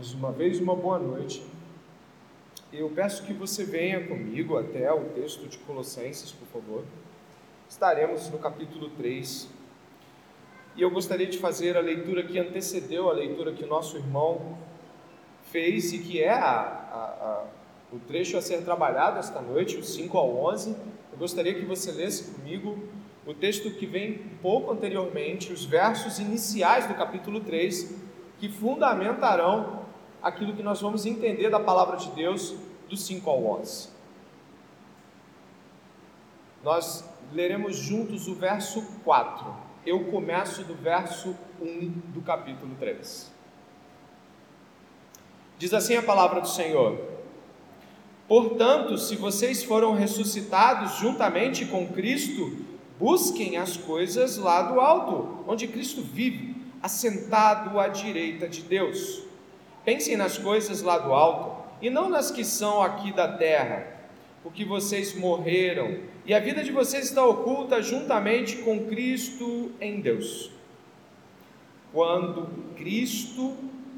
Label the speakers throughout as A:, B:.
A: mais uma vez uma boa noite. Eu peço que você venha comigo até o texto de Colossenses, por favor. Estaremos no capítulo 3. E eu gostaria de fazer a leitura que antecedeu a leitura que nosso irmão fez e que é a, a, a, o trecho a ser trabalhado esta noite, o 5 ao 11. Eu gostaria que você lesse comigo o texto que vem pouco anteriormente, os versos iniciais do capítulo 3, que fundamentarão aquilo que nós vamos entender da palavra de Deus do 5 ao 11. Nós leremos juntos o verso 4. Eu começo do verso 1 do capítulo 3. Diz assim a palavra do Senhor: Portanto, se vocês foram ressuscitados juntamente com Cristo, busquem as coisas lá do alto, onde Cristo vive, assentado à direita de Deus. Pensem nas coisas lá do alto e não nas que são aqui da terra, porque vocês morreram e a vida de vocês está oculta juntamente com Cristo em Deus. Quando Cristo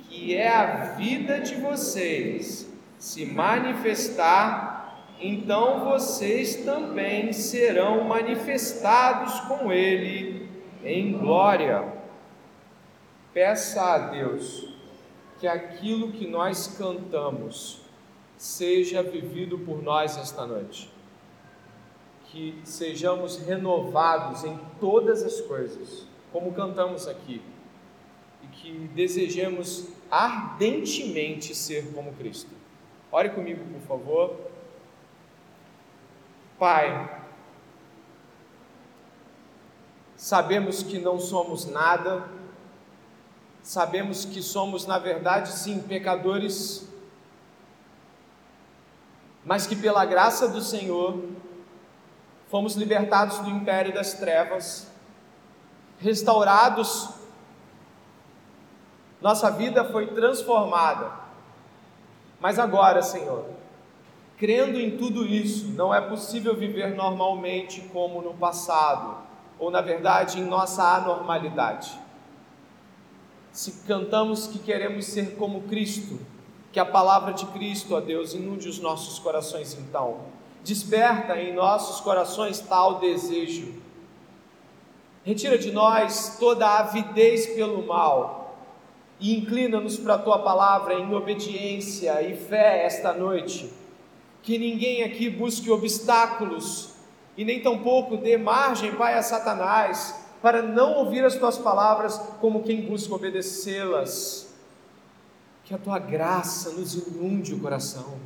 A: que é a vida de vocês, se manifestar, então vocês também serão manifestados com Ele em glória. Peça a Deus que aquilo que nós cantamos seja vivido por nós esta noite. Que sejamos renovados em todas as coisas, como cantamos aqui que desejemos ardentemente ser como Cristo. Ore comigo, por favor. Pai, sabemos que não somos nada, sabemos que somos, na verdade, sim, pecadores, mas que pela graça do Senhor fomos libertados do império das trevas, restaurados nossa vida foi transformada. Mas agora, Senhor, crendo em tudo isso, não é possível viver normalmente como no passado, ou na verdade em nossa anormalidade. Se cantamos que queremos ser como Cristo, que a palavra de Cristo, ó Deus, inunde os nossos corações então. Desperta em nossos corações tal desejo. Retira de nós toda a avidez pelo mal e inclina-nos para a tua palavra em obediência e fé esta noite. Que ninguém aqui busque obstáculos e nem tampouco dê margem, Pai, a Satanás para não ouvir as tuas palavras como quem busca obedecê-las. Que a tua graça nos inunde o coração,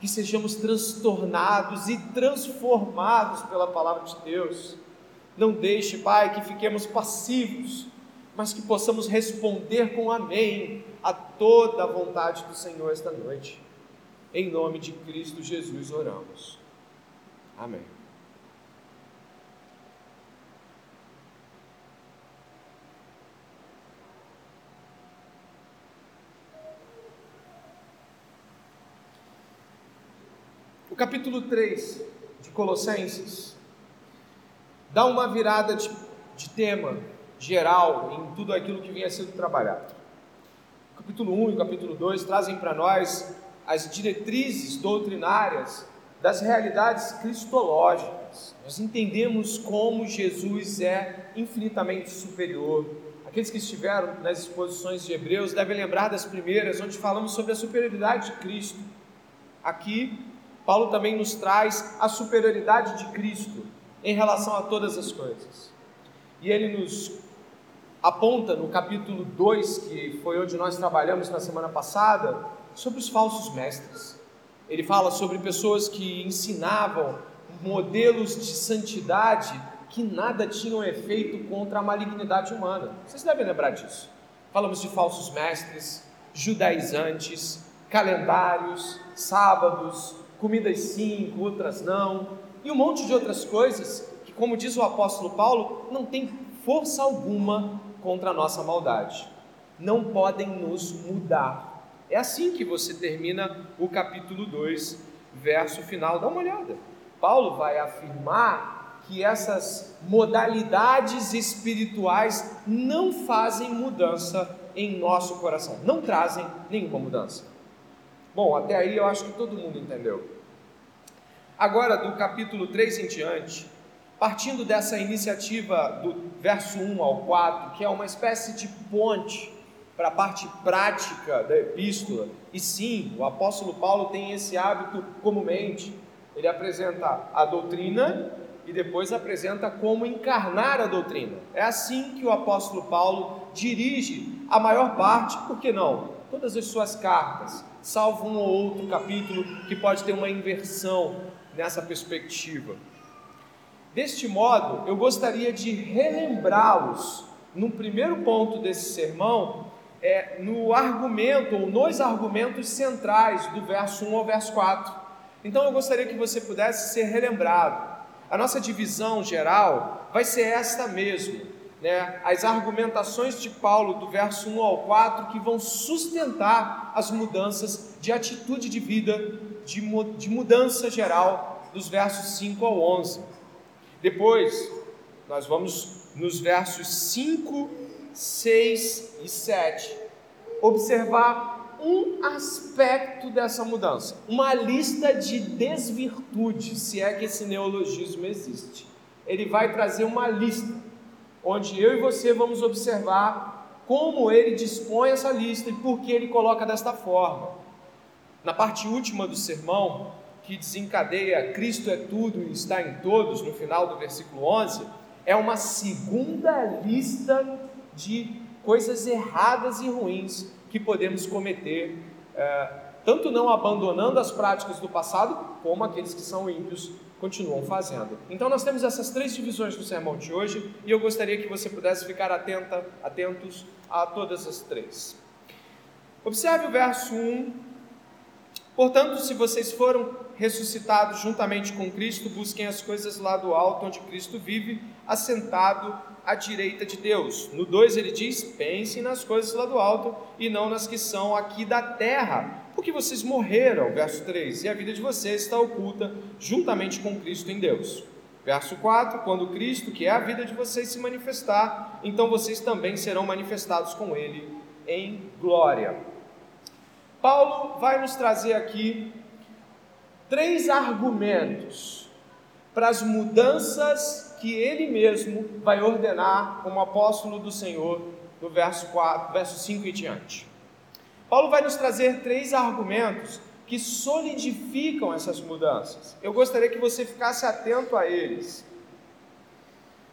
A: que sejamos transtornados e transformados pela palavra de Deus. Não deixe, Pai, que fiquemos passivos mas que possamos responder com amém a toda a vontade do Senhor esta noite. Em nome de Cristo Jesus oramos. Amém. Capítulo 3 de Colossenses dá uma virada de, de tema geral em tudo aquilo que vinha sendo trabalhado. O capítulo 1 e o capítulo 2 trazem para nós as diretrizes doutrinárias das realidades cristológicas. Nós entendemos como Jesus é infinitamente superior. Aqueles que estiveram nas exposições de Hebreus devem lembrar das primeiras, onde falamos sobre a superioridade de Cristo. Aqui, Paulo também nos traz a superioridade de Cristo em relação a todas as coisas. E ele nos aponta no capítulo 2, que foi onde nós trabalhamos na semana passada, sobre os falsos mestres. Ele fala sobre pessoas que ensinavam modelos de santidade que nada tinham efeito contra a malignidade humana. Vocês devem lembrar disso. Falamos de falsos mestres, judaizantes, calendários, sábados, comidas sim, outras não, e um monte de outras coisas que, como diz o apóstolo Paulo, não tem força alguma contra a nossa maldade. Não podem nos mudar. É assim que você termina o capítulo 2, verso final. Dá uma olhada. Paulo vai afirmar que essas modalidades espirituais não fazem mudança em nosso coração. Não trazem nenhuma mudança. Bom, até aí eu acho que todo mundo entendeu. Agora, do capítulo 3 em diante, partindo dessa iniciativa do verso 1 ao 4, que é uma espécie de ponte para a parte prática da epístola, e sim, o apóstolo Paulo tem esse hábito comumente. Ele apresenta a doutrina e depois apresenta como encarnar a doutrina. É assim que o apóstolo Paulo dirige a maior parte, por que não? Todas as suas cartas, salvo um ou outro capítulo que pode ter uma inversão nessa perspectiva. Deste modo, eu gostaria de relembrá-los no primeiro ponto desse sermão é, no argumento ou nos argumentos centrais do verso 1 ao verso 4. Então eu gostaria que você pudesse ser relembrado. A nossa divisão geral vai ser esta mesmo, né? As argumentações de Paulo do verso 1 ao 4 que vão sustentar as mudanças de atitude de vida, de, de mudança geral dos versos 5 ao 11. Depois, nós vamos nos versos 5 6 e 7, observar um aspecto dessa mudança, uma lista de desvirtudes, se é que esse neologismo existe. Ele vai trazer uma lista, onde eu e você vamos observar como ele dispõe essa lista e por que ele coloca desta forma. Na parte última do sermão, que desencadeia Cristo é tudo e está em todos, no final do versículo 11, é uma segunda lista de coisas erradas e ruins que podemos cometer, é, tanto não abandonando as práticas do passado, como aqueles que são ímpios continuam fazendo. Então nós temos essas três divisões do sermão de hoje e eu gostaria que você pudesse ficar atenta, atentos a todas as três. Observe o verso 1. Portanto, se vocês foram ressuscitados juntamente com Cristo, busquem as coisas lá do alto onde Cristo vive, assentado à direita de Deus. No 2 ele diz: pensem nas coisas lá do alto e não nas que são aqui da terra, porque vocês morreram. Verso 3: e a vida de vocês está oculta juntamente com Cristo em Deus. Verso 4: Quando Cristo, que é a vida de vocês, se manifestar, então vocês também serão manifestados com Ele em glória. Paulo vai nos trazer aqui três argumentos para as mudanças que ele mesmo vai ordenar como apóstolo do Senhor no verso, 4, verso 5 e diante. Paulo vai nos trazer três argumentos que solidificam essas mudanças. Eu gostaria que você ficasse atento a eles.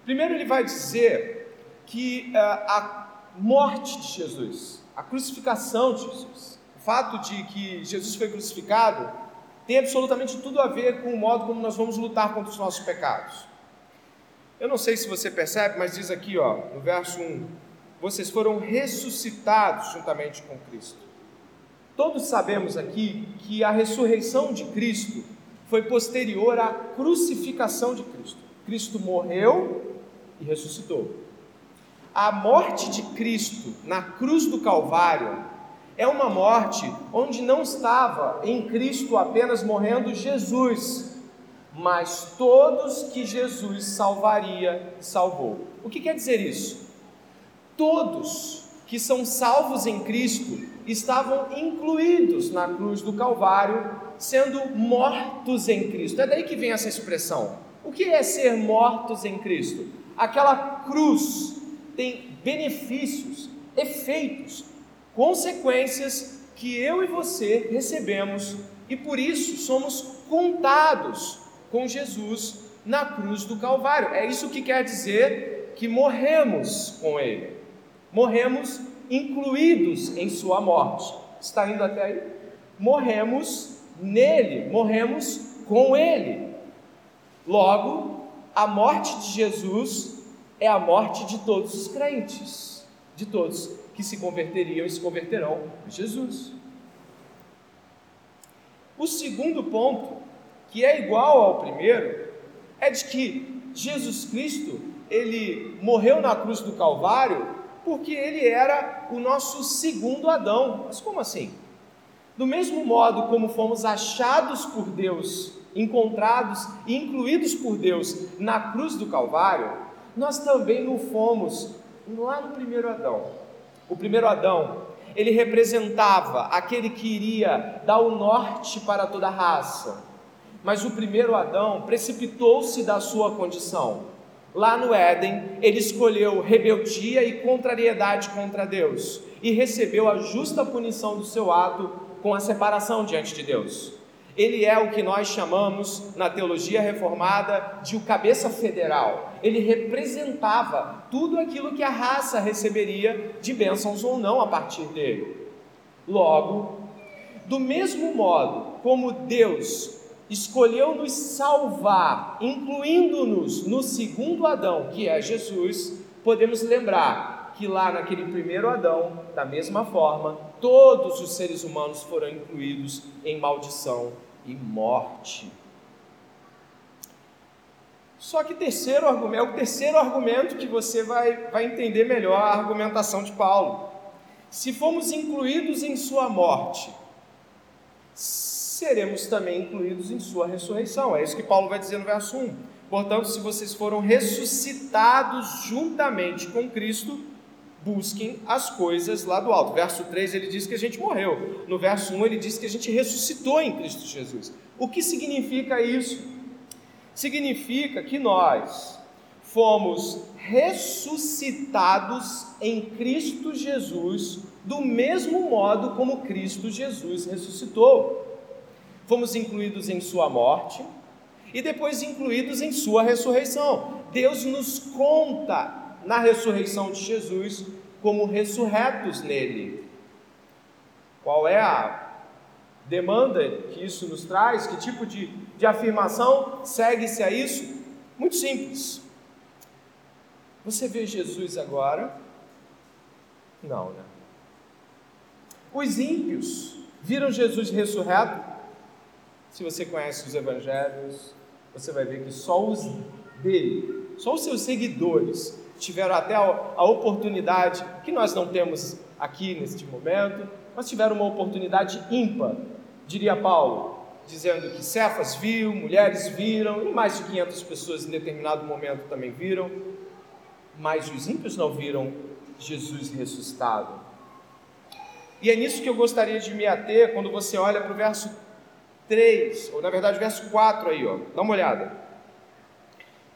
A: Primeiro, ele vai dizer que uh, a morte de Jesus, a crucificação de Jesus, o fato de que Jesus foi crucificado, tem absolutamente tudo a ver com o modo como nós vamos lutar contra os nossos pecados. Eu não sei se você percebe, mas diz aqui, ó, no verso 1: vocês foram ressuscitados juntamente com Cristo. Todos sabemos aqui que a ressurreição de Cristo foi posterior à crucificação de Cristo. Cristo morreu e ressuscitou. A morte de Cristo na cruz do Calvário é uma morte onde não estava em Cristo apenas morrendo Jesus, mas todos que Jesus salvaria, salvou. O que quer dizer isso? Todos que são salvos em Cristo estavam incluídos na cruz do Calvário, sendo mortos em Cristo. É daí que vem essa expressão. O que é ser mortos em Cristo? Aquela cruz tem benefícios, efeitos, consequências que eu e você recebemos e por isso somos contados com Jesus na cruz do Calvário. É isso que quer dizer que morremos com Ele, morremos incluídos em Sua morte. Está indo até aí? Morremos nele, morremos com Ele. Logo, a morte de Jesus é a morte de todos os crentes, de todos que se converteriam e se converterão em Jesus. O segundo ponto que é igual ao primeiro, é de que Jesus Cristo, ele morreu na cruz do Calvário porque ele era o nosso segundo Adão. Mas como assim? Do mesmo modo como fomos achados por Deus, encontrados e incluídos por Deus na cruz do Calvário, nós também o fomos lá no primeiro Adão. O primeiro Adão, ele representava aquele que iria dar o norte para toda a raça. Mas o primeiro Adão precipitou-se da sua condição. Lá no Éden, ele escolheu rebeldia e contrariedade contra Deus e recebeu a justa punição do seu ato com a separação diante de Deus. Ele é o que nós chamamos na teologia reformada de o cabeça federal. Ele representava tudo aquilo que a raça receberia de bênçãos ou não a partir dele. Logo, do mesmo modo como Deus escolheu nos salvar, incluindo-nos no segundo Adão, que é Jesus, podemos lembrar que lá naquele primeiro Adão, da mesma forma, todos os seres humanos foram incluídos em maldição e morte. Só que terceiro argumento, é o terceiro argumento que você vai, vai entender melhor a argumentação de Paulo. Se fomos incluídos em sua morte, seremos também incluídos em sua ressurreição. É isso que Paulo vai dizer no verso 1. Portanto, se vocês foram ressuscitados juntamente com Cristo, busquem as coisas lá do alto. Verso 3 ele diz que a gente morreu. No verso 1 ele diz que a gente ressuscitou em Cristo Jesus. O que significa isso? Significa que nós fomos ressuscitados em Cristo Jesus do mesmo modo como Cristo Jesus ressuscitou. Fomos incluídos em sua morte e depois incluídos em sua ressurreição. Deus nos conta na ressurreição de Jesus como ressurretos nele. Qual é a demanda que isso nos traz? Que tipo de, de afirmação segue-se a isso? Muito simples. Você vê Jesus agora? Não, né? Os ímpios viram Jesus ressurreto? Se você conhece os evangelhos, você vai ver que só os dele, só os seus seguidores tiveram até a oportunidade, que nós não temos aqui neste momento, mas tiveram uma oportunidade ímpar, diria Paulo, dizendo que Cefas viu, mulheres viram, e mais de 500 pessoas em determinado momento também viram, mas os ímpios não viram Jesus ressuscitado. E é nisso que eu gostaria de me ater quando você olha para o verso 3, ou na verdade verso 4 aí, ó. Dá uma olhada.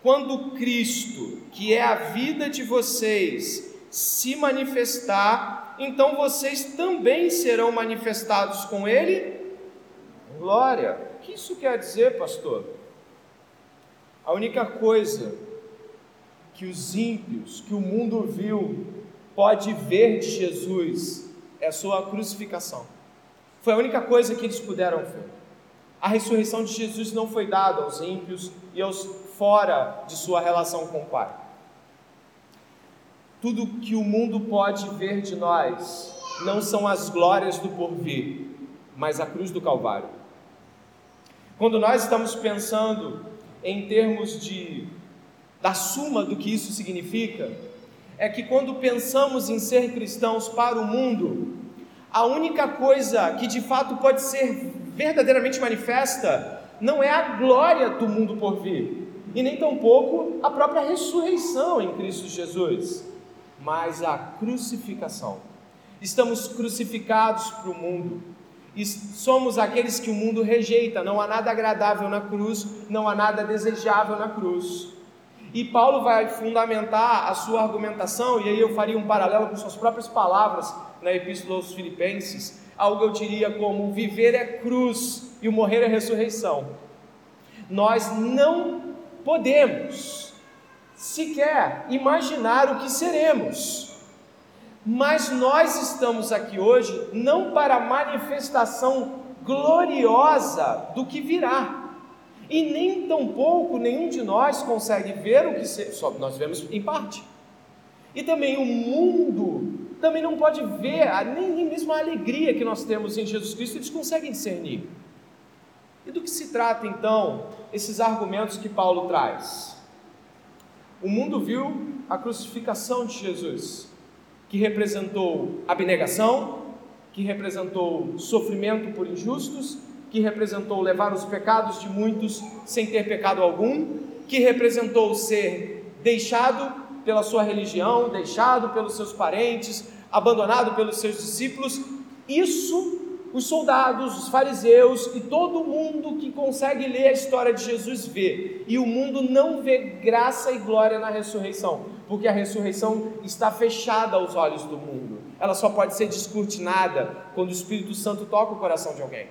A: Quando Cristo, que é a vida de vocês, se manifestar, então vocês também serão manifestados com Ele. Glória! O que isso quer dizer, pastor? A única coisa que os ímpios, que o mundo viu, pode ver de Jesus é a sua crucificação. Foi a única coisa que eles puderam ver. A ressurreição de Jesus não foi dada aos ímpios e aos fora de sua relação com o Pai. Tudo que o mundo pode ver de nós não são as glórias do porvir, mas a cruz do Calvário. Quando nós estamos pensando em termos de da suma do que isso significa, é que quando pensamos em ser cristãos para o mundo, a única coisa que de fato pode ser verdadeiramente manifesta não é a glória do mundo por vir, e nem tampouco a própria ressurreição em Cristo Jesus, mas a crucificação. Estamos crucificados para o mundo, e somos aqueles que o mundo rejeita. Não há nada agradável na cruz, não há nada desejável na cruz. E Paulo vai fundamentar a sua argumentação, e aí eu faria um paralelo com suas próprias palavras na Epístola aos Filipenses, algo eu diria como: viver é cruz e o morrer é ressurreição. Nós não podemos sequer imaginar o que seremos. Mas nós estamos aqui hoje não para a manifestação gloriosa do que virá. E nem tampouco nenhum de nós consegue ver o que só nós vemos em parte. E também o mundo também não pode ver nem mesmo a alegria que nós temos em Jesus Cristo, eles conseguem discernir. E do que se trata então esses argumentos que Paulo traz? O mundo viu a crucificação de Jesus, que representou abnegação, que representou sofrimento por injustos, que representou levar os pecados de muitos sem ter pecado algum, que representou ser deixado pela sua religião, deixado pelos seus parentes, abandonado pelos seus discípulos. Isso os soldados, os fariseus e todo mundo que consegue ler a história de Jesus vê. E o mundo não vê graça e glória na ressurreição, porque a ressurreição está fechada aos olhos do mundo. Ela só pode ser descortinada quando o Espírito Santo toca o coração de alguém.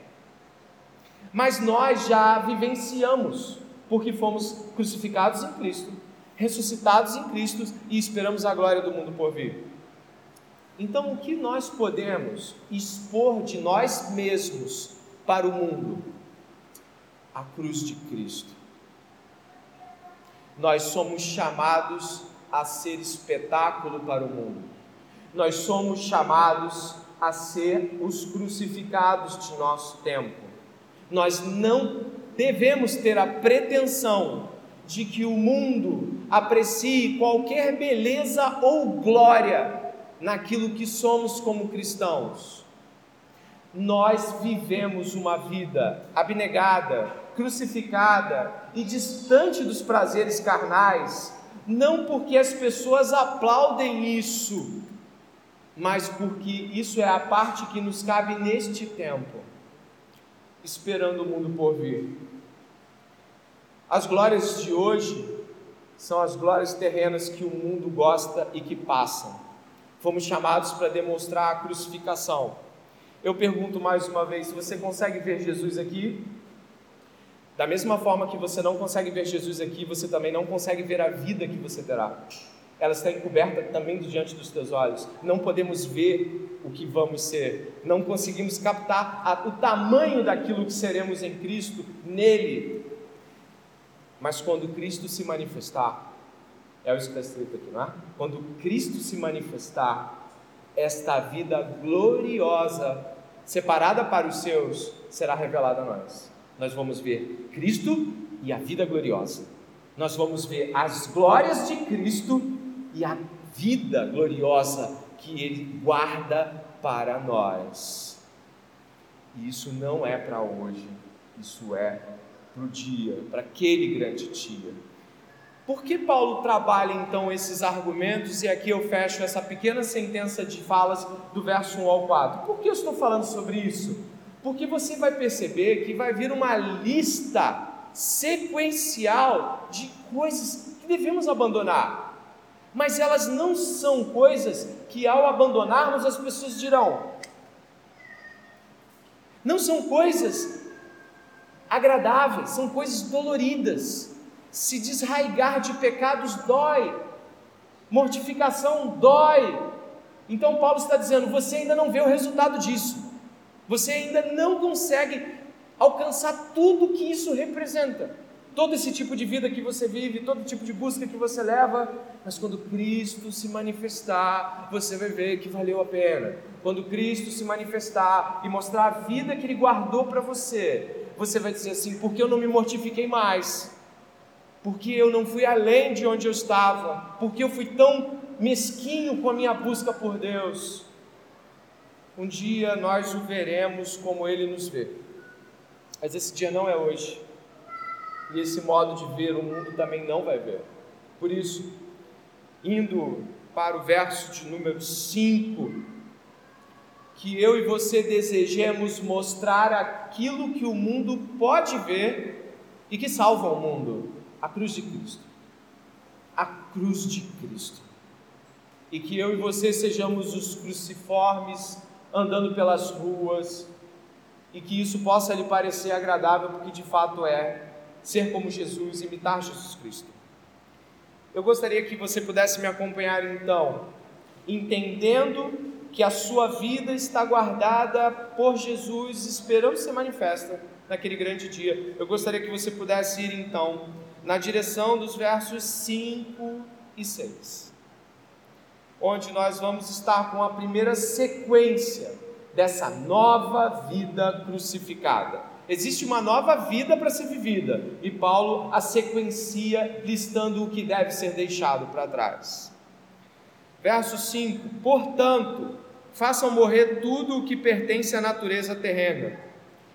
A: Mas nós já vivenciamos, porque fomos crucificados em Cristo, ressuscitados em Cristo e esperamos a glória do mundo por vir. Então, o que nós podemos expor de nós mesmos para o mundo? A cruz de Cristo. Nós somos chamados a ser espetáculo para o mundo. Nós somos chamados a ser os crucificados de nosso tempo. Nós não devemos ter a pretensão de que o mundo aprecie qualquer beleza ou glória naquilo que somos como cristãos. Nós vivemos uma vida abnegada, crucificada e distante dos prazeres carnais, não porque as pessoas aplaudem isso, mas porque isso é a parte que nos cabe neste tempo, esperando o mundo por vir. As glórias de hoje são as glórias terrenas que o mundo gosta e que passam. Fomos chamados para demonstrar a crucificação. Eu pergunto mais uma vez: você consegue ver Jesus aqui? Da mesma forma que você não consegue ver Jesus aqui, você também não consegue ver a vida que você terá. Ela está encoberta também diante dos teus olhos. Não podemos ver o que vamos ser. Não conseguimos captar a, o tamanho daquilo que seremos em Cristo, nele. Mas quando Cristo se manifestar, é isso que está escrito aqui, não é? Quando Cristo se manifestar, esta vida gloriosa, separada para os seus, será revelada a nós. Nós vamos ver Cristo e a vida gloriosa. Nós vamos ver as glórias de Cristo e a vida gloriosa que Ele guarda para nós. E isso não é para hoje, isso é para o dia, para aquele grande dia. Por que Paulo trabalha então esses argumentos? E aqui eu fecho essa pequena sentença de falas do verso 1 ao 4. Por que eu estou falando sobre isso? Porque você vai perceber que vai vir uma lista sequencial de coisas que devemos abandonar. Mas elas não são coisas que ao abandonarmos as pessoas dirão. Não são coisas agradáveis, são coisas doloridas se desraigar de pecados dói, mortificação dói. Então Paulo está dizendo: você ainda não vê o resultado disso, você ainda não consegue alcançar tudo que isso representa. Todo esse tipo de vida que você vive, todo tipo de busca que você leva, mas quando Cristo se manifestar, você vai ver que valeu a pena. Quando Cristo se manifestar e mostrar a vida que Ele guardou para você, você vai dizer assim: porque eu não me mortifiquei mais? porque eu não fui além de onde eu estava, porque eu fui tão mesquinho com a minha busca por Deus. Um dia nós o veremos como Ele nos vê, mas esse dia não é hoje, e esse modo de ver o mundo também não vai ver. Por isso, indo para o verso de número 5, que eu e você desejemos mostrar aquilo que o mundo pode ver e que salva o mundo a cruz de Cristo. A cruz de Cristo. E que eu e você sejamos os cruciformes andando pelas ruas, e que isso possa lhe parecer agradável, porque de fato é ser como Jesus, imitar Jesus Cristo. Eu gostaria que você pudesse me acompanhar então, entendendo que a sua vida está guardada por Jesus, esperando ser manifesta naquele grande dia. Eu gostaria que você pudesse ir então na direção dos versos 5 e 6, onde nós vamos estar com a primeira sequência dessa nova vida crucificada. Existe uma nova vida para ser vivida, e Paulo a sequencia listando o que deve ser deixado para trás. Verso 5: Portanto, façam morrer tudo o que pertence à natureza terrena: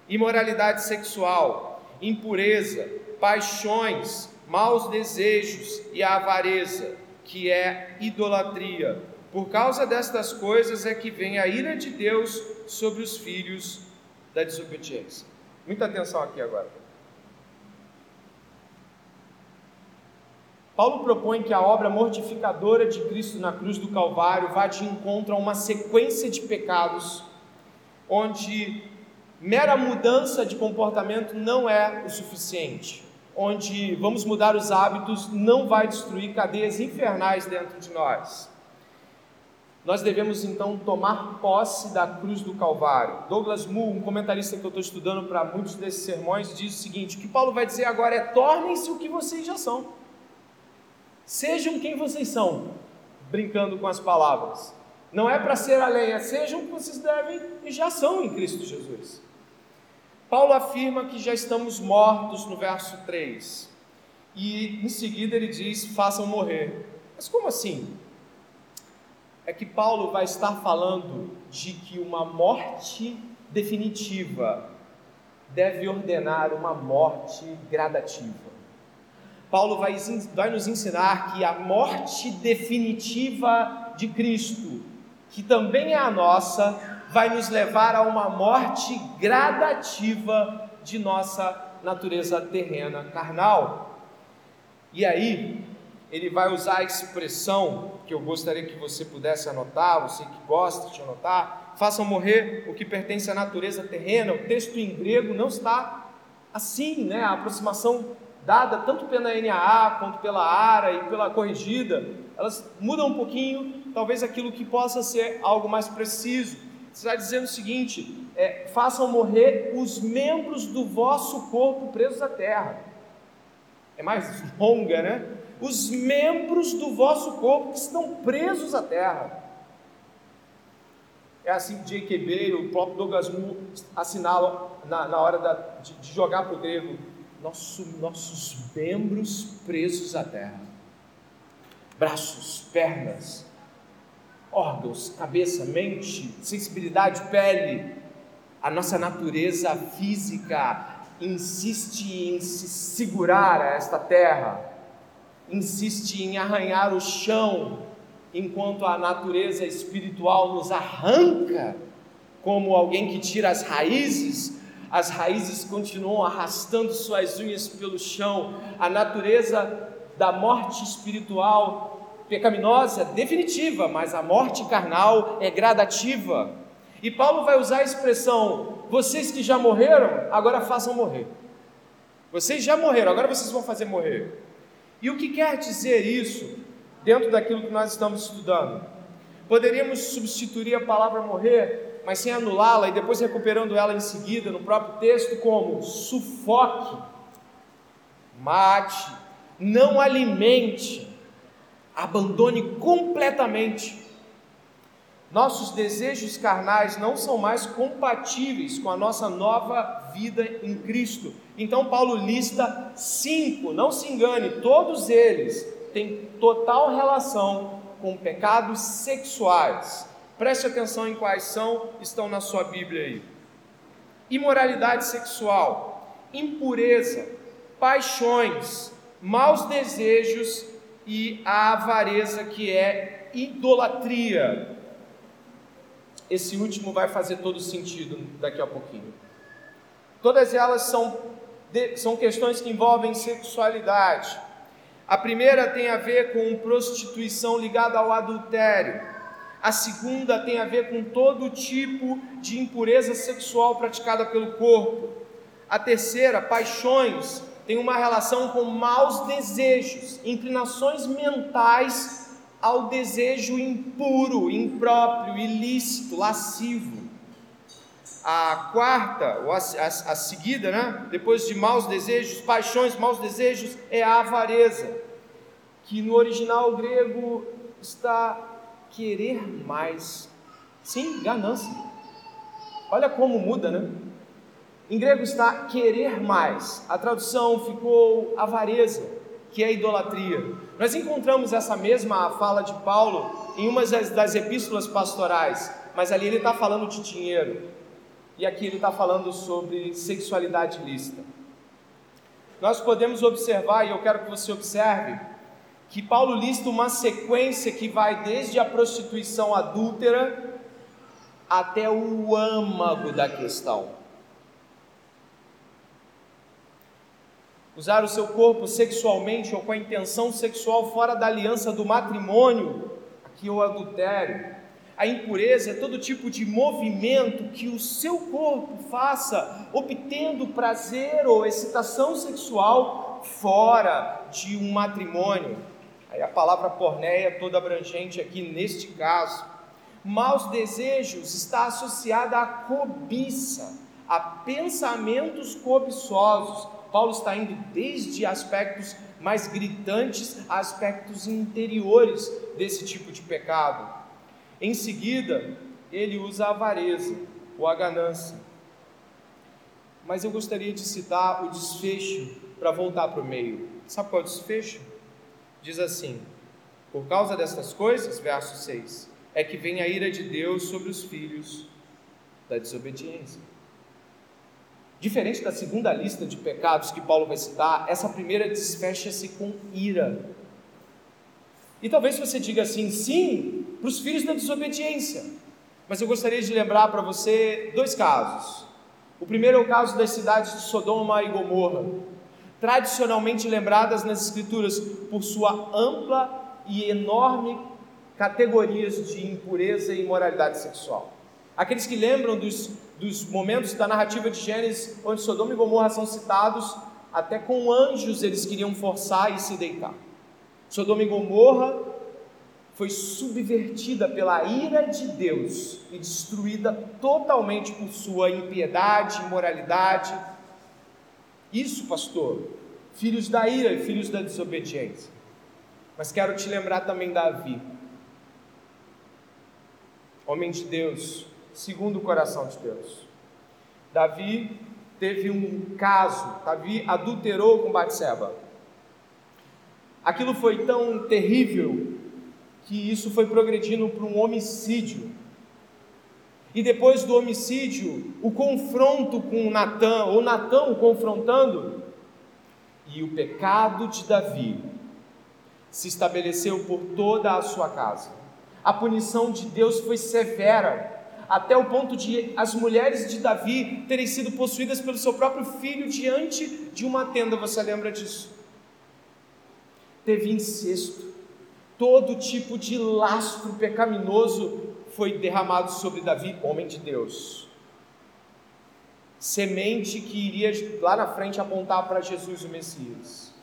A: imoralidade sexual, impureza, paixões, maus desejos e a avareza, que é idolatria. Por causa destas coisas é que vem a ira de Deus sobre os filhos da desobediência. Muita atenção aqui agora. Paulo propõe que a obra mortificadora de Cristo na cruz do Calvário vá de encontro a uma sequência de pecados, onde mera mudança de comportamento não é o suficiente, onde vamos mudar os hábitos não vai destruir cadeias infernais dentro de nós. Nós devemos então tomar posse da cruz do Calvário. Douglas Moo, um comentarista que eu estou estudando para muitos desses sermões, diz o seguinte: o que Paulo vai dizer agora é: tornem-se o que vocês já são. Sejam quem vocês são, brincando com as palavras. Não é para ser além, é sejam o que vocês devem e já são em Cristo Jesus. Paulo afirma que já estamos mortos no verso 3. E em seguida ele diz: façam morrer. Mas como assim? É que Paulo vai estar falando de que uma morte definitiva deve ordenar uma morte gradativa. Paulo vai, vai nos ensinar que a morte definitiva de Cristo, que também é a nossa, vai nos levar a uma morte gradativa de nossa natureza terrena, carnal. E aí, ele vai usar a expressão que eu gostaria que você pudesse anotar, você que gosta de anotar, façam morrer o que pertence à natureza terrena. O texto em grego não está assim, né? A aproximação dada tanto pela NAA quanto pela ARA e pela corrigida, elas mudam um pouquinho, talvez aquilo que possa ser algo mais preciso. Está dizendo o seguinte: é, façam morrer os membros do vosso corpo presos à terra. É mais longa, né? Os membros do vosso corpo que estão presos à terra. É assim que J.K.B. e o próprio Douglas Moore assinalam na, na hora da, de, de jogar para o grego nosso, nossos membros presos à terra braços, pernas, órgãos, cabeça, mente, sensibilidade, pele. A nossa natureza física insiste em se segurar a esta terra, insiste em arranhar o chão, enquanto a natureza espiritual nos arranca, como alguém que tira as raízes as raízes continuam arrastando suas unhas pelo chão, a natureza da morte espiritual pecaminosa é definitiva, mas a morte carnal é gradativa. E Paulo vai usar a expressão: vocês que já morreram, agora façam morrer. Vocês já morreram, agora vocês vão fazer morrer. E o que quer dizer isso dentro daquilo que nós estamos estudando? Poderíamos substituir a palavra morrer mas sem anulá-la e depois recuperando ela em seguida no próprio texto, como sufoque, mate, não alimente, abandone completamente. Nossos desejos carnais não são mais compatíveis com a nossa nova vida em Cristo. Então, Paulo lista cinco, não se engane, todos eles têm total relação com pecados sexuais Preste atenção em quais são, estão na sua Bíblia aí. Imoralidade sexual, impureza, paixões, maus desejos e a avareza que é idolatria. Esse último vai fazer todo sentido daqui a pouquinho. Todas elas são, são questões que envolvem sexualidade. A primeira tem a ver com prostituição ligada ao adultério. A segunda tem a ver com todo tipo de impureza sexual praticada pelo corpo. A terceira, paixões, tem uma relação com maus desejos, inclinações mentais ao desejo impuro, impróprio, ilícito, lascivo. A quarta, ou a, a, a seguida, né? depois de maus desejos, paixões, maus desejos, é a avareza, que no original grego está querer mais. Sim, ganância. Olha como muda, né? Em grego está querer mais. A tradução ficou avareza, que é idolatria. Nós encontramos essa mesma fala de Paulo em uma das, das epístolas pastorais, mas ali ele está falando de dinheiro. E aqui ele está falando sobre sexualidade lícita. Nós podemos observar, e eu quero que você observe, que Paulo lista uma sequência que vai desde a prostituição adúltera até o âmago da questão. Usar o seu corpo sexualmente ou com a intenção sexual fora da aliança do matrimônio, aqui o adultério. A impureza é todo tipo de movimento que o seu corpo faça, obtendo prazer ou excitação sexual fora de um matrimônio. Aí a palavra pornéia é toda abrangente aqui neste caso. Maus desejos está associada à cobiça, a pensamentos cobiçosos. Paulo está indo desde aspectos mais gritantes a aspectos interiores desse tipo de pecado. Em seguida, ele usa a avareza ou a ganância. Mas eu gostaria de citar o desfecho para voltar para o meio. Sabe qual é o desfecho? Diz assim: Por causa destas coisas, verso 6, é que vem a ira de Deus sobre os filhos da desobediência. Diferente da segunda lista de pecados que Paulo vai citar, essa primeira desfecha-se com ira. E talvez você diga assim, sim, para os filhos da desobediência. Mas eu gostaria de lembrar para você dois casos. O primeiro é o caso das cidades de Sodoma e Gomorra tradicionalmente lembradas nas Escrituras por sua ampla e enorme categorias de impureza e imoralidade sexual. Aqueles que lembram dos, dos momentos da narrativa de Gênesis, onde Sodoma e Gomorra são citados, até com anjos eles queriam forçar e se deitar. Sodoma e Gomorra foi subvertida pela ira de Deus e destruída totalmente por sua impiedade, imoralidade, isso, pastor, filhos da ira e filhos da desobediência. Mas quero te lembrar também Davi, homem de Deus, segundo o coração de Deus. Davi teve um caso, Davi adulterou com Batseba. Aquilo foi tão terrível que isso foi progredindo para um homicídio e depois do homicídio, o confronto com Natã, ou Natã o confrontando, e o pecado de Davi se estabeleceu por toda a sua casa. A punição de Deus foi severa, até o ponto de as mulheres de Davi terem sido possuídas pelo seu próprio filho diante de uma tenda, você lembra disso? Teve incesto, todo tipo de lastro pecaminoso foi derramado sobre Davi, homem de Deus. Semente que iria lá na frente apontar para Jesus o Messias.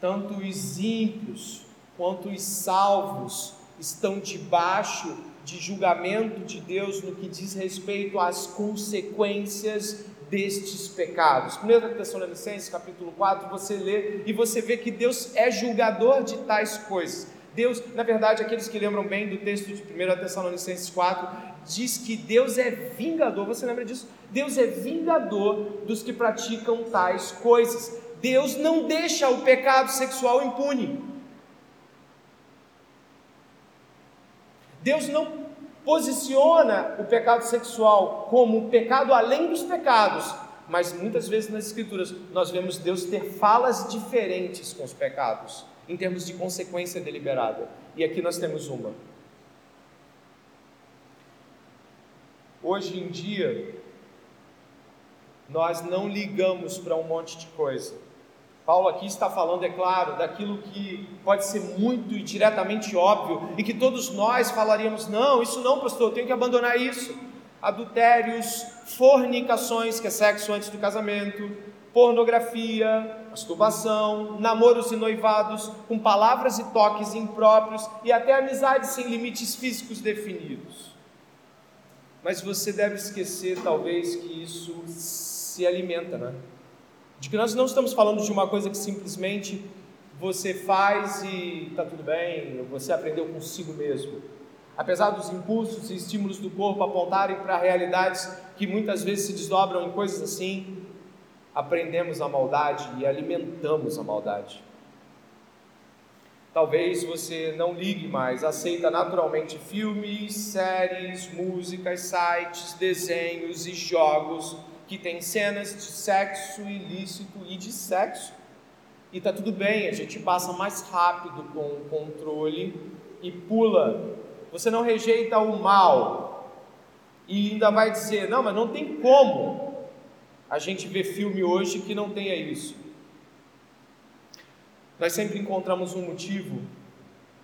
A: Tanto os ímpios quanto os salvos estão debaixo de julgamento de Deus no que diz respeito às consequências destes pecados. 1 Tessalonicenses capítulo 4, você lê e você vê que Deus é julgador de tais coisas. Deus, na verdade, aqueles que lembram bem do texto de 1 Tessalonicenses 4, diz que Deus é vingador. Você lembra disso? Deus é vingador dos que praticam tais coisas. Deus não deixa o pecado sexual impune. Deus não posiciona o pecado sexual como um pecado além dos pecados, mas muitas vezes nas Escrituras nós vemos Deus ter falas diferentes com os pecados em termos de consequência deliberada. E aqui nós temos uma. Hoje em dia, nós não ligamos para um monte de coisa. Paulo aqui está falando, é claro, daquilo que pode ser muito e diretamente óbvio e que todos nós falaríamos: não, isso não, pastor, eu tenho que abandonar isso. Adultérios, fornicações, que é sexo antes do casamento, pornografia, masturbação, namoros e noivados com palavras e toques impróprios e até amizades sem limites físicos definidos. Mas você deve esquecer, talvez, que isso se alimenta, né? De que nós não estamos falando de uma coisa que simplesmente você faz e está tudo bem, você aprendeu consigo mesmo. Apesar dos impulsos e estímulos do corpo apontarem para realidades que muitas vezes se desdobram em coisas assim, aprendemos a maldade e alimentamos a maldade. Talvez você não ligue mais, aceita naturalmente filmes, séries, músicas, sites, desenhos e jogos que têm cenas de sexo ilícito e de sexo. E está tudo bem, a gente passa mais rápido com o controle e pula. Você não rejeita o mal e ainda vai dizer: não, mas não tem como a gente ver filme hoje que não tenha isso. Nós sempre encontramos um motivo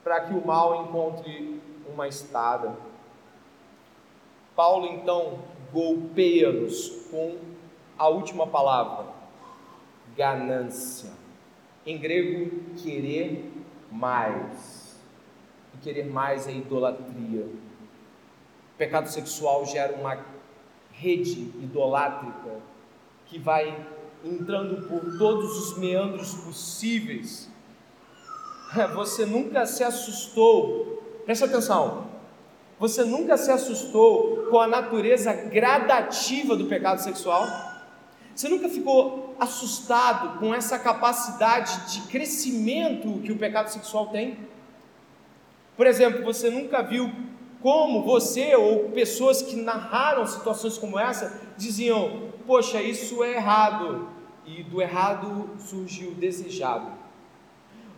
A: para que o mal encontre uma estada. Paulo então golpeia-nos com a última palavra: ganância. Em grego, querer mais. E querer mais é idolatria. O pecado sexual gera uma rede idolátrica que vai entrando por todos os meandros possíveis. Você nunca se assustou, preste atenção, você nunca se assustou com a natureza gradativa do pecado sexual? Você nunca ficou assustado com essa capacidade de crescimento que o pecado sexual tem? Por exemplo, você nunca viu como você ou pessoas que narraram situações como essa diziam: Poxa, isso é errado, e do errado surgiu o desejado.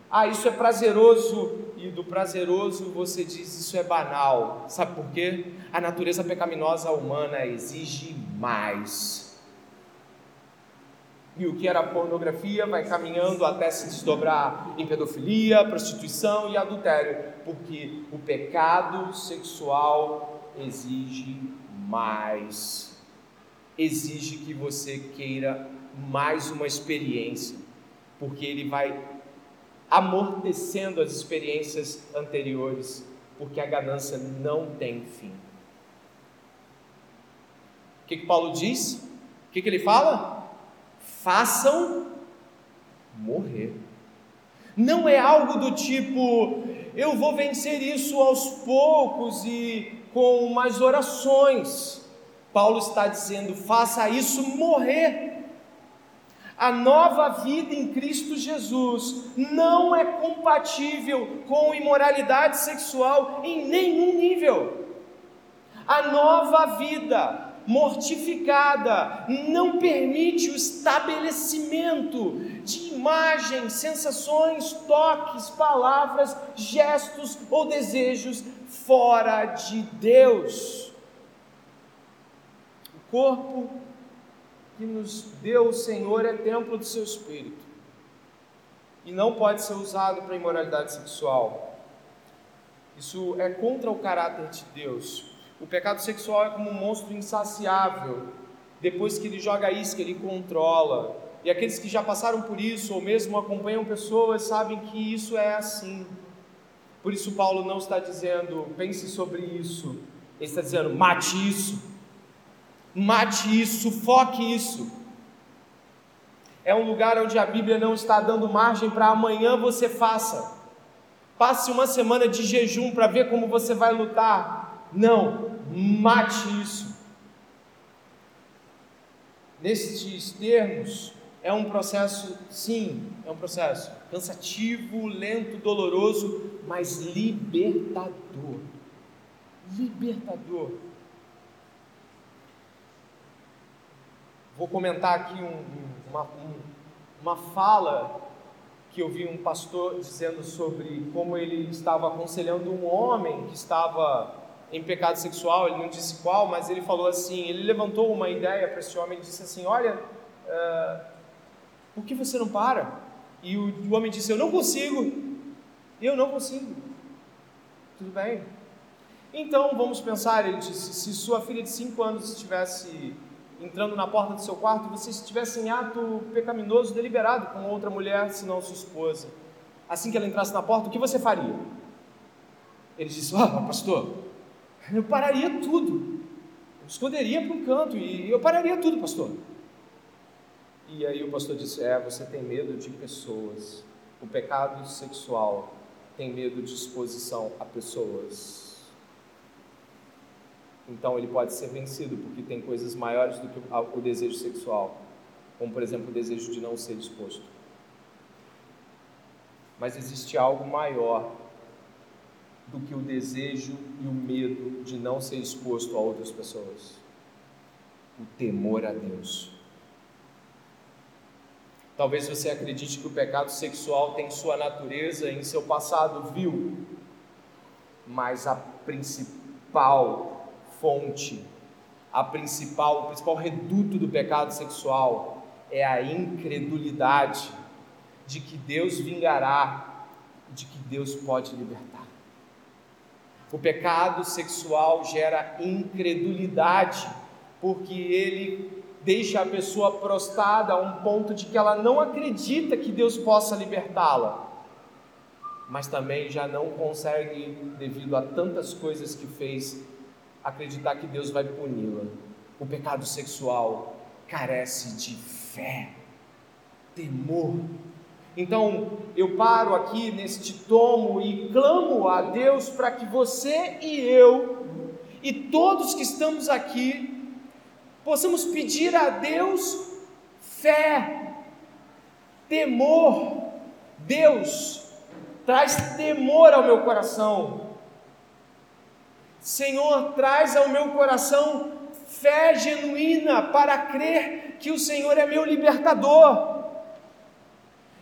A: Ah, isso é prazeroso, e do prazeroso você diz isso é banal. Sabe por quê? A natureza pecaminosa humana exige mais e o que era pornografia vai caminhando até se desdobrar em pedofilia, prostituição e adultério, porque o pecado sexual exige mais, exige que você queira mais uma experiência, porque ele vai amortecendo as experiências anteriores, porque a ganância não tem fim. O que, que Paulo diz? O que, que ele fala? façam morrer. Não é algo do tipo, eu vou vencer isso aos poucos e com umas orações. Paulo está dizendo, faça isso morrer. A nova vida em Cristo Jesus não é compatível com imoralidade sexual em nenhum nível. A nova vida mortificada, não permite o estabelecimento de imagens, sensações, toques, palavras, gestos ou desejos fora de Deus. Corpo que nos deu o Senhor é templo do seu espírito e não pode ser usado para imoralidade sexual. Isso é contra o caráter de Deus. O pecado sexual é como um monstro insaciável. Depois que ele joga isca, ele controla. E aqueles que já passaram por isso, ou mesmo acompanham pessoas, sabem que isso é assim. Por isso, Paulo não está dizendo, pense sobre isso. Ele está dizendo, mate isso. Mate isso, foque isso. É um lugar onde a Bíblia não está dando margem para amanhã você faça. Passe uma semana de jejum para ver como você vai lutar. Não, mate isso. Nestes termos, é um processo, sim, é um processo cansativo, lento, doloroso, mas libertador. Libertador. Vou comentar aqui um, uma, um, uma fala que eu vi um pastor dizendo sobre como ele estava aconselhando um homem que estava em pecado sexual, ele não disse qual, mas ele falou assim: ele levantou uma ideia para esse homem e disse assim: Olha, uh, por que você não para? E o, o homem disse: Eu não consigo, eu não consigo. Tudo bem. Então vamos pensar, ele disse: se sua filha de 5 anos estivesse entrando na porta do seu quarto você estivesse em ato pecaminoso deliberado com outra mulher, senão sua esposa, assim que ela entrasse na porta, o que você faria? Ele disse: Ah, pastor, eu pararia tudo. Eu esconderia para um canto e eu pararia tudo, pastor. E aí o pastor disse: É, você tem medo de pessoas. O pecado sexual tem medo de exposição a pessoas. Então ele pode ser vencido porque tem coisas maiores do que o desejo sexual, como por exemplo o desejo de não ser exposto. Mas existe algo maior do que o desejo e o medo de não ser exposto a outras pessoas. O temor a Deus. Talvez você acredite que o pecado sexual tem sua natureza em seu passado vil, mas a principal fonte, a principal, o principal reduto do pecado sexual é a incredulidade de que Deus vingará, de que Deus pode libertar. O pecado sexual gera incredulidade, porque ele deixa a pessoa prostrada a um ponto de que ela não acredita que Deus possa libertá-la, mas também já não consegue, devido a tantas coisas que fez, acreditar que Deus vai puni-la. O pecado sexual carece de fé, temor. Então eu paro aqui neste tomo e clamo a Deus para que você e eu e todos que estamos aqui possamos pedir a Deus fé, temor. Deus, traz temor ao meu coração. Senhor, traz ao meu coração fé genuína para crer que o Senhor é meu libertador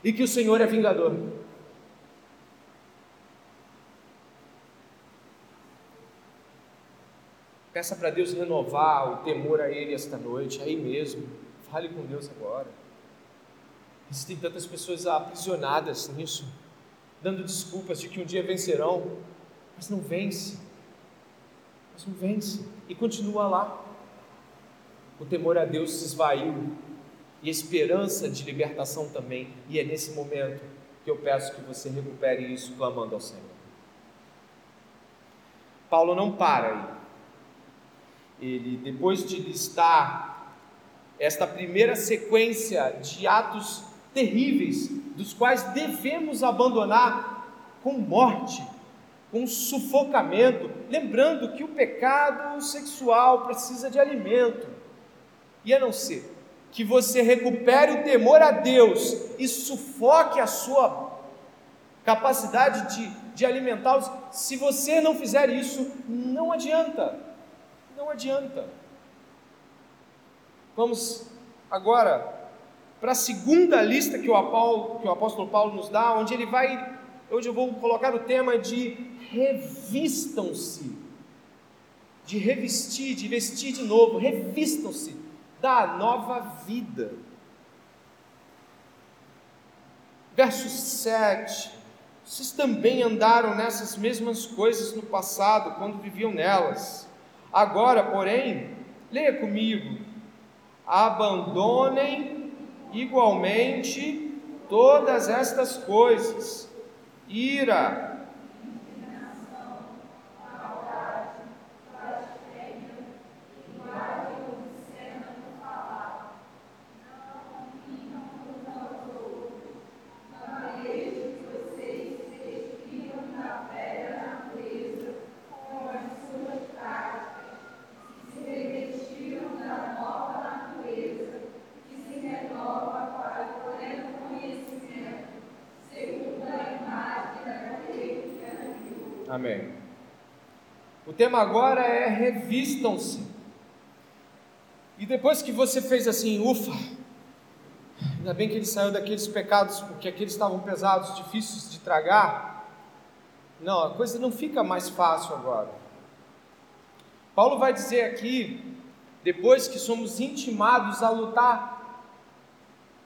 A: e que o Senhor é vingador. Peça para Deus renovar o temor a Ele esta noite, aí mesmo. Fale com Deus agora. Existem tantas pessoas aprisionadas nisso, dando desculpas de que um dia vencerão, mas não vence. Mas não vence e continua lá. O temor a Deus se esvaiu e a esperança de libertação também. E é nesse momento que eu peço que você recupere isso clamando ao Senhor. Paulo não para aí ele, depois de listar esta primeira sequência de atos terríveis, dos quais devemos abandonar com morte, com sufocamento, lembrando que o pecado sexual precisa de alimento, e a não ser que você recupere o temor a Deus e sufoque a sua capacidade de, de alimentá-los, se você não fizer isso, não adianta. Não adianta. Vamos agora para a segunda lista que o, Apolo, que o apóstolo Paulo nos dá, onde ele vai, onde eu vou colocar o tema de revistam-se, de revestir, de vestir de novo, revistam-se da nova vida. Verso 7. Vocês também andaram nessas mesmas coisas no passado, quando viviam nelas. Agora, porém, leia comigo: abandonem igualmente todas estas coisas: ira, Amém. O tema agora é revistam-se. E depois que você fez assim, ufa, ainda bem que ele saiu daqueles pecados, porque aqueles estavam pesados, difíceis de tragar. Não, a coisa não fica mais fácil agora. Paulo vai dizer aqui, depois que somos intimados a lutar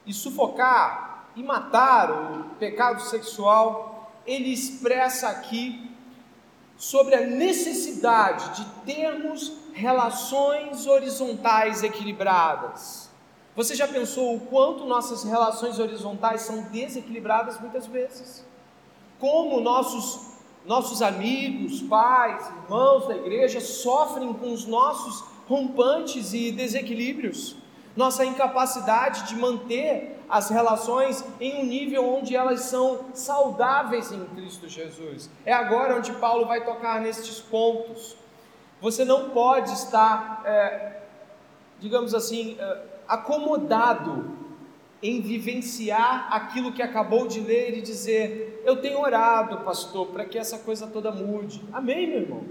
A: e sufocar e matar o pecado sexual, ele expressa aqui sobre a necessidade de termos relações horizontais equilibradas. Você já pensou o quanto nossas relações horizontais são desequilibradas muitas vezes? Como nossos nossos amigos, pais, irmãos da igreja sofrem com os nossos rompantes e desequilíbrios? nossa incapacidade de manter as relações em um nível onde elas são saudáveis em Cristo Jesus. É agora onde Paulo vai tocar nestes pontos. Você não pode estar, é, digamos assim, é, acomodado em vivenciar aquilo que acabou de ler e dizer: Eu tenho orado, pastor, para que essa coisa toda mude. Amém, meu irmão?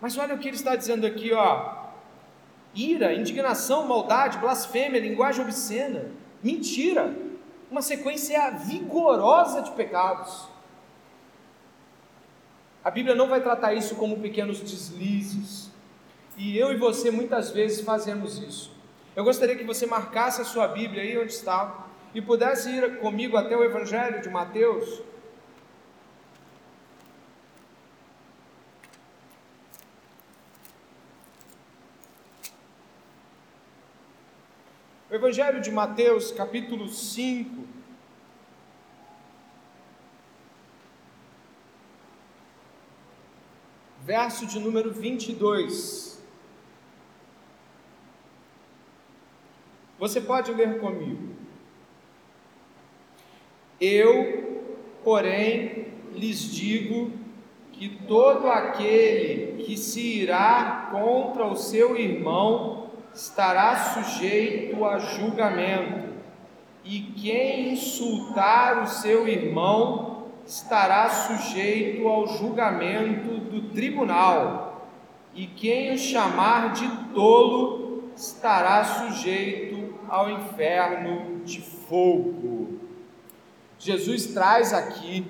A: Mas olha o que ele está dizendo aqui, ó ira, indignação, maldade, blasfêmia, linguagem obscena, mentira, uma sequência vigorosa de pecados. A Bíblia não vai tratar isso como pequenos deslizes. E eu e você muitas vezes fazemos isso. Eu gostaria que você marcasse a sua Bíblia aí onde está e pudesse ir comigo até o Evangelho de Mateus. O Evangelho de Mateus, capítulo 5. Verso de número 22. Você pode ler comigo. Eu, porém, lhes digo que todo aquele que se irá contra o seu irmão estará sujeito a julgamento, e quem insultar o seu irmão estará sujeito ao julgamento do tribunal, e quem o chamar de tolo estará sujeito ao inferno de fogo. Jesus traz aqui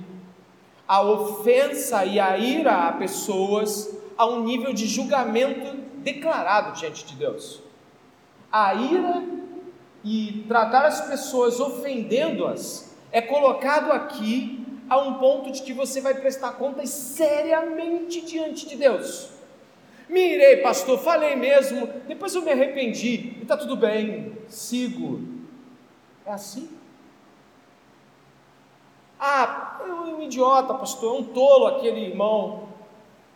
A: a ofensa e a ira a pessoas a um nível de julgamento declarado diante de Deus a ira e tratar as pessoas ofendendo-as é colocado aqui a um ponto de que você vai prestar contas seriamente diante de Deus. Me irei, pastor, falei mesmo, depois eu me arrependi e está tudo bem, sigo. É assim? Ah, é um idiota, pastor, é um tolo aquele irmão.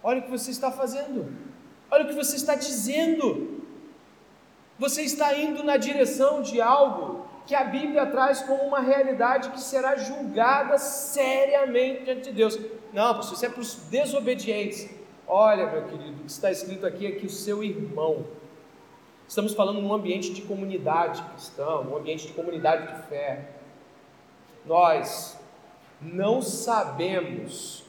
A: Olha o que você está fazendo, olha o que você está dizendo. Você está indo na direção de algo que a Bíblia traz como uma realidade que será julgada seriamente diante de Deus. Não, pastor, isso é para os desobedientes. Olha, meu querido, o que está escrito aqui é que o seu irmão. Estamos falando num ambiente de comunidade cristã, um ambiente de comunidade de fé. Nós não sabemos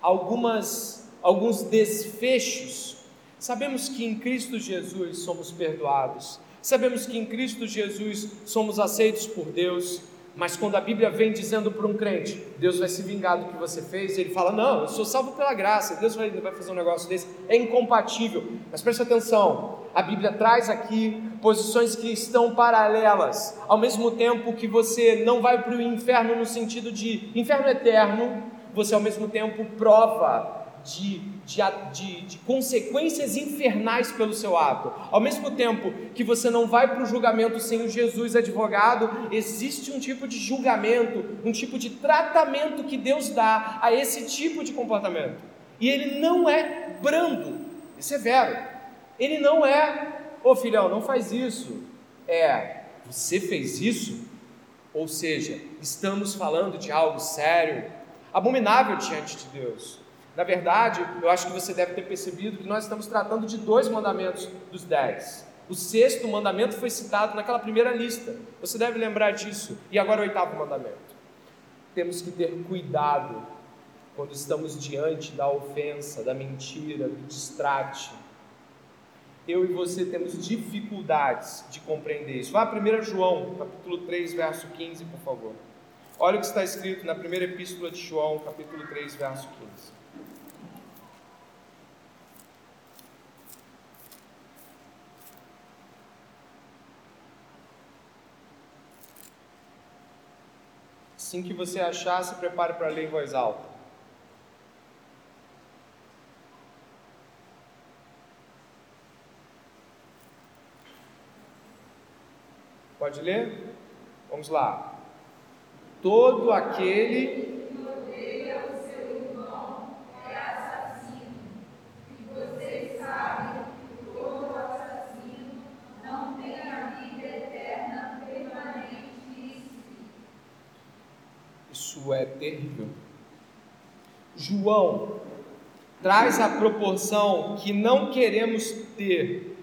A: algumas alguns desfechos Sabemos que em Cristo Jesus somos perdoados, sabemos que em Cristo Jesus somos aceitos por Deus, mas quando a Bíblia vem dizendo para um crente, Deus vai se vingar do que você fez, ele fala: Não, eu sou salvo pela graça, Deus vai, vai fazer um negócio desse, é incompatível. Mas preste atenção, a Bíblia traz aqui posições que estão paralelas, ao mesmo tempo que você não vai para o inferno no sentido de inferno eterno, você ao mesmo tempo prova de, de, de, de, consequências infernais pelo seu ato. Ao mesmo tempo que você não vai para o julgamento sem o Jesus advogado, existe um tipo de julgamento, um tipo de tratamento que Deus dá a esse tipo de comportamento. E ele não é brando e severo. Ele não é, ô oh, filhão, não faz isso. É, você fez isso? Ou seja, estamos falando de algo sério, abominável diante de Deus. Na verdade, eu acho que você deve ter percebido que nós estamos tratando de dois mandamentos dos dez. O sexto mandamento foi citado naquela primeira lista. Você deve lembrar disso. E agora o oitavo mandamento. Temos que ter cuidado quando estamos diante da ofensa, da mentira, do distrate. Eu e você temos dificuldades de compreender isso. Vá a 1 João, capítulo 3, verso 15, por favor. Olha o que está escrito na primeira epístola de João, capítulo 3, verso 15. Assim que você achar, se prepare para ler em voz alta. Pode ler? Vamos lá. Todo aquele É terrível. João traz a proporção que não queremos ter.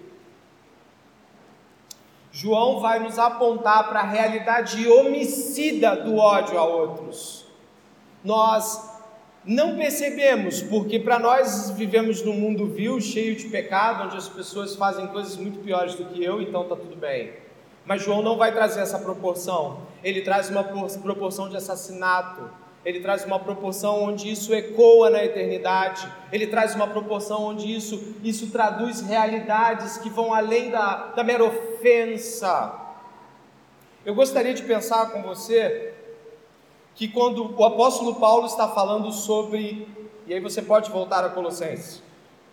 A: João vai nos apontar para a realidade homicida do ódio a outros. Nós não percebemos, porque para nós vivemos num mundo vil, cheio de pecado, onde as pessoas fazem coisas muito piores do que eu, então está tudo bem. Mas João não vai trazer essa proporção. Ele traz uma proporção de assassinato. Ele traz uma proporção onde isso ecoa na eternidade. Ele traz uma proporção onde isso, isso traduz realidades que vão além da, da mera ofensa. Eu gostaria de pensar com você que quando o apóstolo Paulo está falando sobre, e aí você pode voltar a Colossenses,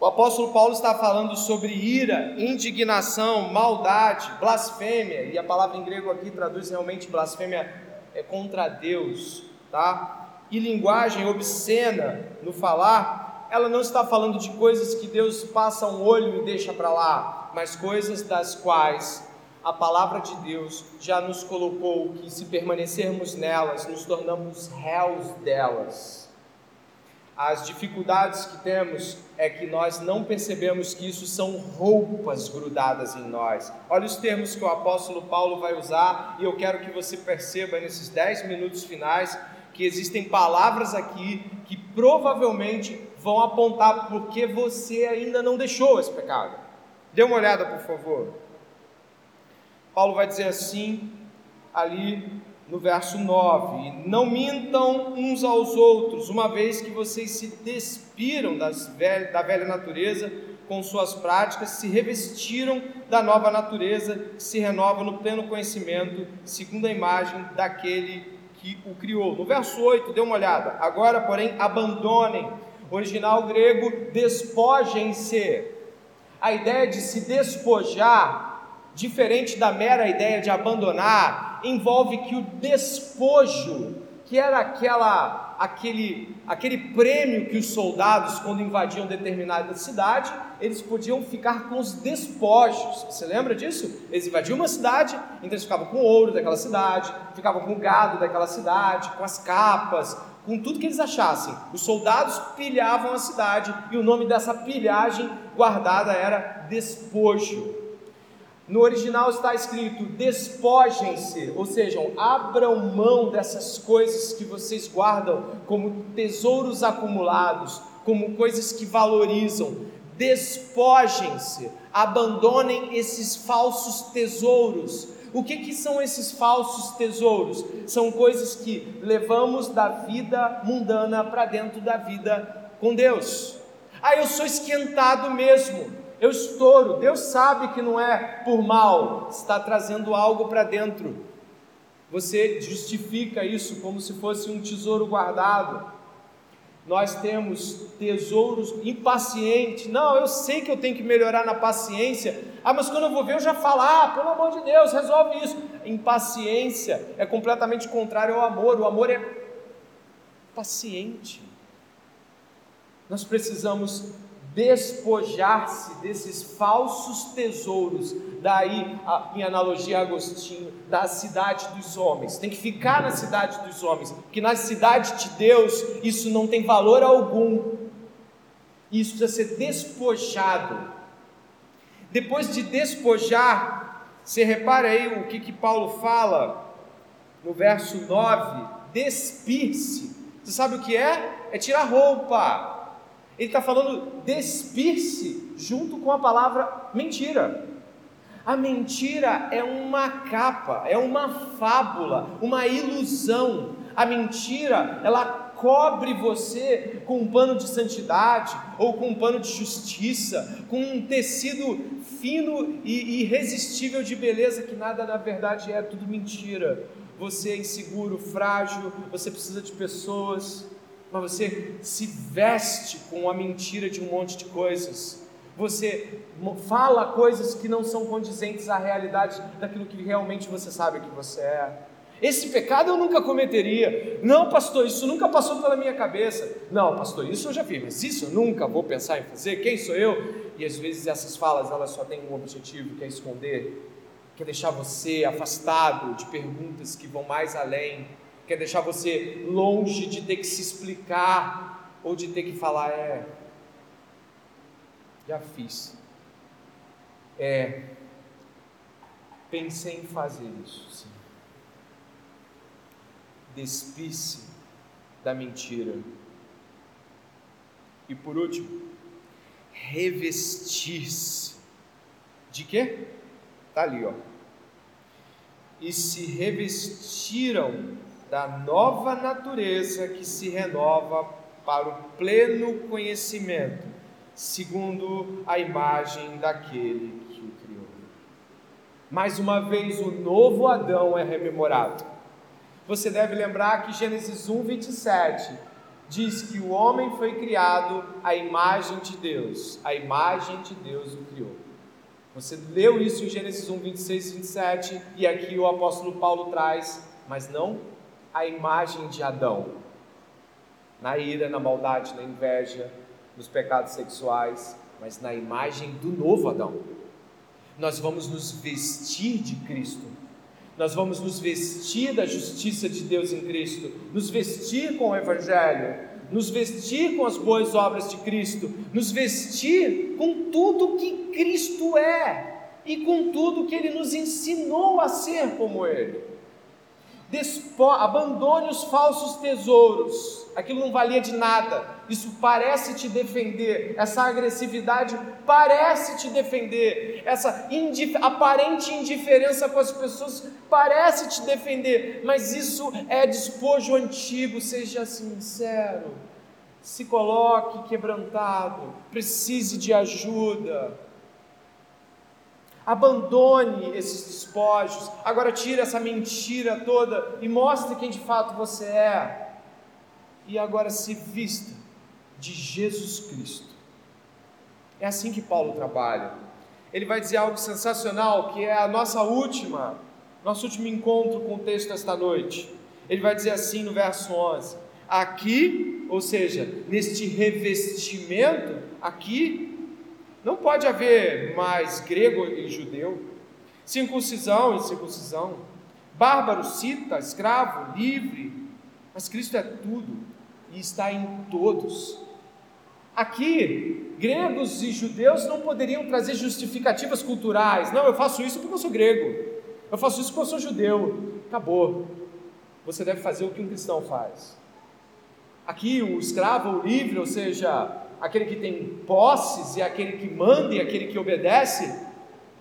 A: o apóstolo Paulo está falando sobre ira, indignação, maldade, blasfêmia, e a palavra em grego aqui traduz realmente blasfêmia é contra Deus, tá? E linguagem obscena no falar, ela não está falando de coisas que Deus passa um olho e deixa para lá, mas coisas das quais a palavra de Deus já nos colocou que se permanecermos nelas, nos tornamos réus delas. As dificuldades que temos é que nós não percebemos que isso são roupas grudadas em nós. Olha os termos que o apóstolo Paulo vai usar, e eu quero que você perceba nesses dez minutos finais que existem palavras aqui que provavelmente vão apontar porque você ainda não deixou esse pecado. Dê uma olhada, por favor. Paulo vai dizer assim, ali no verso 9: Não mintam uns aos outros, uma vez que vocês se despiram velhas, da velha natureza com suas práticas, se revestiram da nova natureza, que se renova no pleno conhecimento, segundo a imagem daquele que o criou. No verso 8, dê uma olhada. Agora, porém, abandonem. Original grego, despojem-se. A ideia de se despojar, diferente da mera ideia de abandonar, envolve que o despojo, que era aquela, aquele, aquele prêmio que os soldados, quando invadiam determinada cidade, eles podiam ficar com os despojos. Você lembra disso? Eles invadiam uma cidade, então eles ficavam com o ouro daquela cidade, ficavam com o gado daquela cidade, com as capas, com tudo que eles achassem. Os soldados pilhavam a cidade e o nome dessa pilhagem guardada era despojo. No original está escrito: despojem-se, ou seja, abram mão dessas coisas que vocês guardam como tesouros acumulados, como coisas que valorizam. Despojem-se, abandonem esses falsos tesouros. O que, que são esses falsos tesouros? São coisas que levamos da vida mundana para dentro da vida com Deus. Ah, eu sou esquentado mesmo eu estouro. Deus sabe que não é por mal, está trazendo algo para dentro. Você justifica isso como se fosse um tesouro guardado. Nós temos tesouros impacientes. Não, eu sei que eu tenho que melhorar na paciência. Ah, mas quando eu vou ver, eu já falo: ah, pelo amor de Deus, resolve isso. Impaciência é completamente contrário ao amor. O amor é paciente. Nós precisamos despojar-se desses falsos tesouros, daí em analogia a Agostinho, da cidade dos homens. Tem que ficar na cidade dos homens, porque na cidade de Deus isso não tem valor algum. Isso precisa ser despojado. Depois de despojar, você repara aí o que, que Paulo fala no verso 9: despir-se. Você sabe o que é? É tirar roupa ele está falando despir-se junto com a palavra mentira. A mentira é uma capa, é uma fábula, uma ilusão. A mentira, ela cobre você com um pano de santidade ou com um pano de justiça, com um tecido fino e irresistível de beleza que nada na verdade é, tudo mentira. Você é inseguro, frágil, você precisa de pessoas, mas você se veste com a mentira de um monte de coisas. Você fala coisas que não são condizentes à realidade daquilo que realmente você sabe que você é. Esse pecado eu nunca cometeria. Não, pastor, isso nunca passou pela minha cabeça. Não, pastor, isso eu já fiz, mas isso eu nunca vou pensar em fazer. Quem sou eu? E às vezes essas falas elas só têm um objetivo, que é esconder, que é deixar você afastado de perguntas que vão mais além quer deixar você longe de ter que se explicar ou de ter que falar, é, já fiz. É, pensei em fazer isso, sim. Despisse da mentira. E por último, revestir-se de quê? Está ali, ó. e se revestiram da nova natureza que se renova para o pleno conhecimento, segundo a imagem daquele que o criou. Mais uma vez, o novo Adão é rememorado. Você deve lembrar que Gênesis 1, 27 diz que o homem foi criado à imagem de Deus, a imagem de Deus o criou. Você leu isso em Gênesis 1, 26 e 27, e aqui o apóstolo Paulo traz, mas não a imagem de Adão, na ira, na maldade, na inveja, nos pecados sexuais, mas na imagem do novo Adão. Nós vamos nos vestir de Cristo. Nós vamos nos vestir da justiça de Deus em Cristo, nos vestir com o Evangelho, nos vestir com as boas obras de Cristo, nos vestir com tudo que Cristo é e com tudo que Ele nos ensinou a ser como Ele. Despo, abandone os falsos tesouros, aquilo não valia de nada, isso parece te defender, essa agressividade parece te defender, essa indif aparente indiferença com as pessoas parece te defender, mas isso é despojo antigo, seja sincero, se coloque quebrantado, precise de ajuda. Abandone esses despojos. Agora tire essa mentira toda e mostre quem de fato você é. E agora se vista de Jesus Cristo. É assim que Paulo trabalha. Ele vai dizer algo sensacional, que é a nossa última, nosso último encontro com o texto esta noite. Ele vai dizer assim no verso 11: Aqui, ou seja, neste revestimento, aqui não pode haver mais grego e judeu, circuncisão e circuncisão, bárbaro, cita, escravo, livre, mas Cristo é tudo e está em todos. Aqui, gregos e judeus não poderiam trazer justificativas culturais. Não, eu faço isso porque eu sou grego. Eu faço isso porque eu sou judeu. Acabou. Você deve fazer o que um cristão faz. Aqui, o escravo, o livre, ou seja, aquele que tem posses e aquele que manda e aquele que obedece,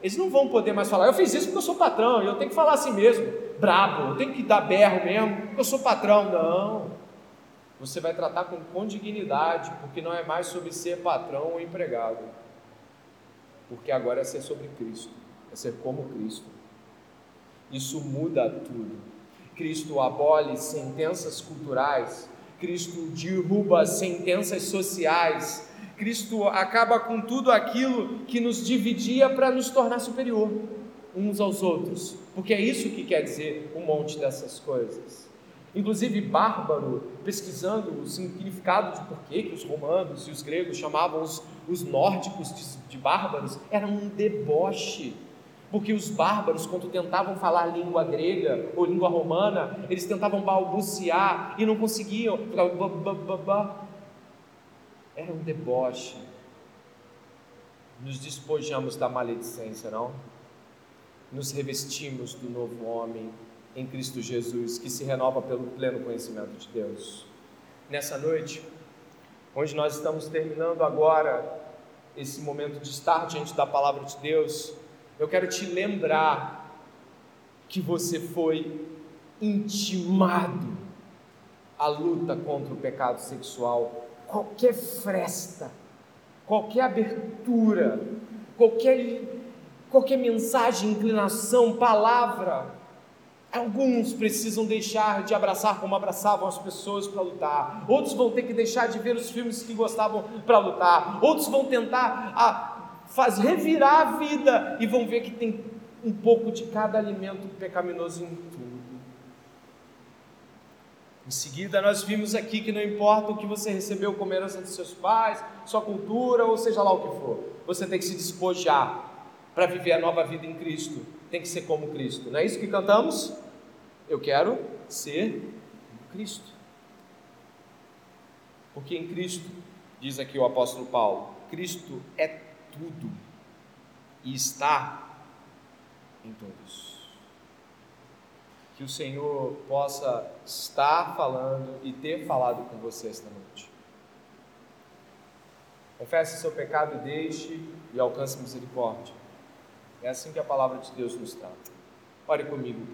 A: eles não vão poder mais falar, eu fiz isso porque eu sou patrão, eu tenho que falar assim mesmo, brabo, eu tenho que dar berro mesmo, eu sou patrão. Não. Você vai tratar com, com dignidade, porque não é mais sobre ser patrão ou empregado. Porque agora é ser sobre Cristo, é ser como Cristo. Isso muda tudo. Cristo abole sentenças culturais Cristo derruba sentenças sociais, Cristo acaba com tudo aquilo que nos dividia para nos tornar superior uns aos outros, porque é isso que quer dizer um monte dessas coisas. Inclusive, bárbaro, pesquisando o significado de por que os romanos e os gregos chamavam os, os nórdicos de, de bárbaros, era um deboche porque os bárbaros, quando tentavam falar língua grega ou língua romana, eles tentavam balbuciar e não conseguiam. Era um deboche. Nos despojamos da maledicência, não? Nos revestimos do novo homem em Cristo Jesus, que se renova pelo pleno conhecimento de Deus. Nessa noite, onde nós estamos terminando agora esse momento de estar diante da palavra de Deus, eu quero te lembrar que você foi intimado à luta contra o pecado sexual. Qualquer fresta, qualquer abertura, qualquer, qualquer mensagem, inclinação, palavra, Alguns precisam deixar de abraçar como abraçavam as pessoas para lutar. Outros vão ter que deixar de ver os filmes que gostavam para lutar. Outros vão tentar a, faz revirar a vida e vão ver que tem um pouco de cada alimento pecaminoso em tudo. Em seguida, nós vimos aqui que não importa o que você recebeu como herança dos seus pais, sua cultura, ou seja lá o que for, você tem que se despojar para viver a nova vida em Cristo. Tem que ser como Cristo. Não é isso que cantamos? Eu quero ser como Cristo. Porque em Cristo, diz aqui o apóstolo Paulo, Cristo é tudo e está em todos. Que o Senhor possa estar falando e ter falado com você esta noite. Confesse seu pecado e deixe e alcance misericórdia. É assim que a palavra de Deus nos trata. Ore comigo.